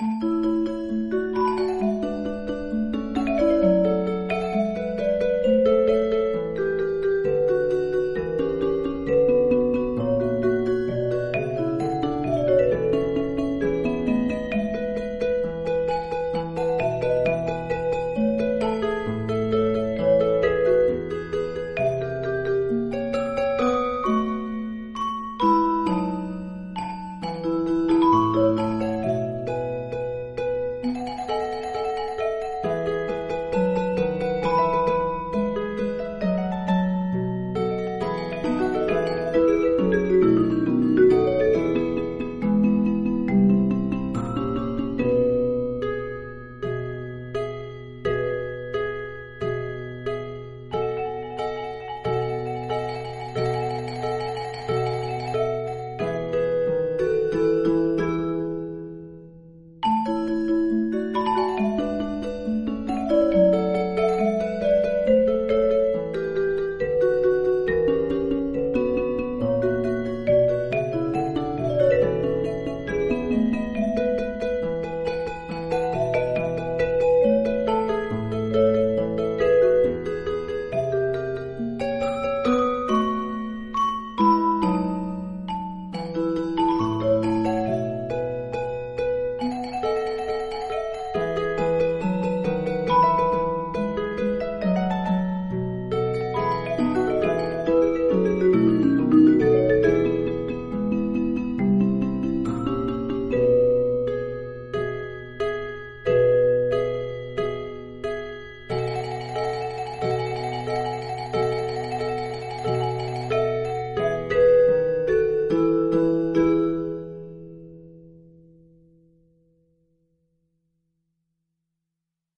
Mm-hmm.